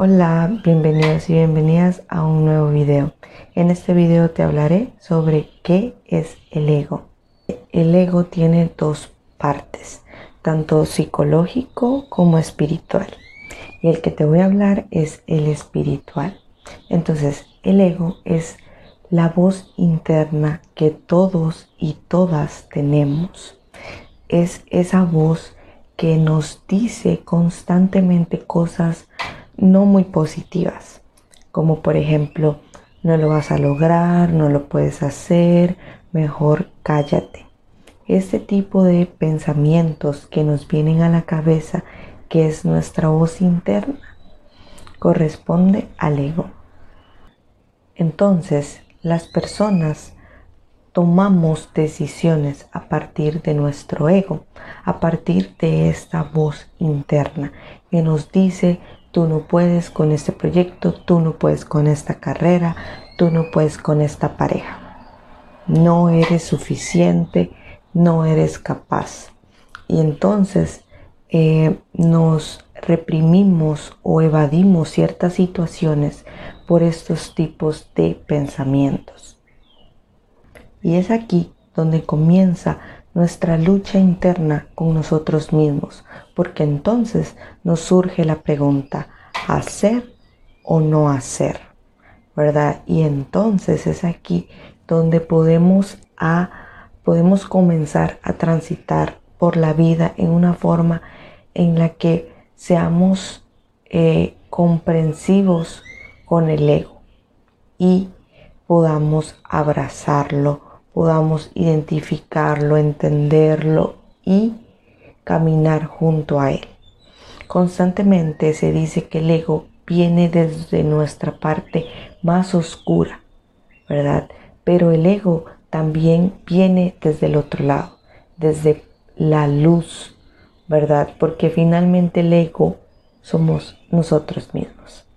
Hola, bienvenidos y bienvenidas a un nuevo video. En este video te hablaré sobre qué es el ego. El ego tiene dos partes, tanto psicológico como espiritual. Y el que te voy a hablar es el espiritual. Entonces, el ego es la voz interna que todos y todas tenemos. Es esa voz que nos dice constantemente cosas no muy positivas, como por ejemplo, no lo vas a lograr, no lo puedes hacer, mejor cállate. Este tipo de pensamientos que nos vienen a la cabeza, que es nuestra voz interna, corresponde al ego. Entonces, las personas tomamos decisiones a partir de nuestro ego, a partir de esta voz interna que nos dice Tú no puedes con este proyecto, tú no puedes con esta carrera, tú no puedes con esta pareja. No eres suficiente, no eres capaz. Y entonces eh, nos reprimimos o evadimos ciertas situaciones por estos tipos de pensamientos. Y es aquí donde comienza nuestra lucha interna con nosotros mismos, porque entonces nos surge la pregunta, ¿hacer o no hacer? ¿Verdad? Y entonces es aquí donde podemos, a, podemos comenzar a transitar por la vida en una forma en la que seamos eh, comprensivos con el ego y podamos abrazarlo podamos identificarlo, entenderlo y caminar junto a él. Constantemente se dice que el ego viene desde nuestra parte más oscura, ¿verdad? Pero el ego también viene desde el otro lado, desde la luz, ¿verdad? Porque finalmente el ego somos nosotros mismos.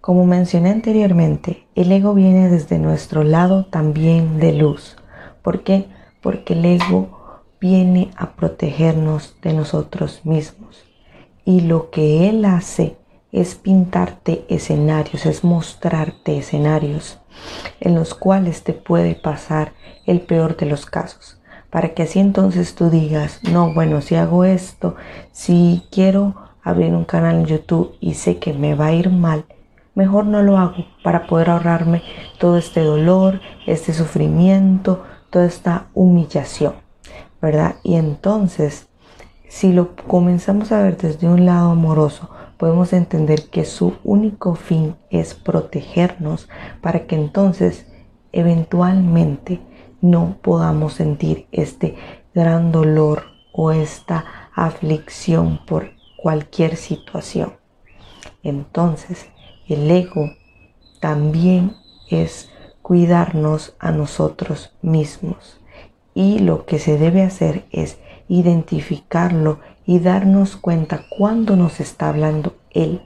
Como mencioné anteriormente, el ego viene desde nuestro lado también de luz. ¿Por qué? Porque el ego viene a protegernos de nosotros mismos. Y lo que él hace es pintarte escenarios, es mostrarte escenarios en los cuales te puede pasar el peor de los casos. Para que así entonces tú digas, no, bueno, si hago esto, si quiero abrir un canal en YouTube y sé que me va a ir mal, mejor no lo hago para poder ahorrarme todo este dolor, este sufrimiento, toda esta humillación, ¿verdad? Y entonces, si lo comenzamos a ver desde un lado amoroso, podemos entender que su único fin es protegernos para que entonces eventualmente no podamos sentir este gran dolor o esta aflicción por cualquier situación. Entonces, el ego también es cuidarnos a nosotros mismos. Y lo que se debe hacer es identificarlo y darnos cuenta cuándo nos está hablando Él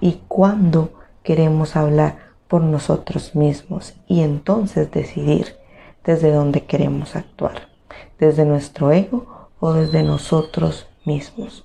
y cuándo queremos hablar por nosotros mismos y entonces decidir desde dónde queremos actuar, desde nuestro ego o desde nosotros mismos.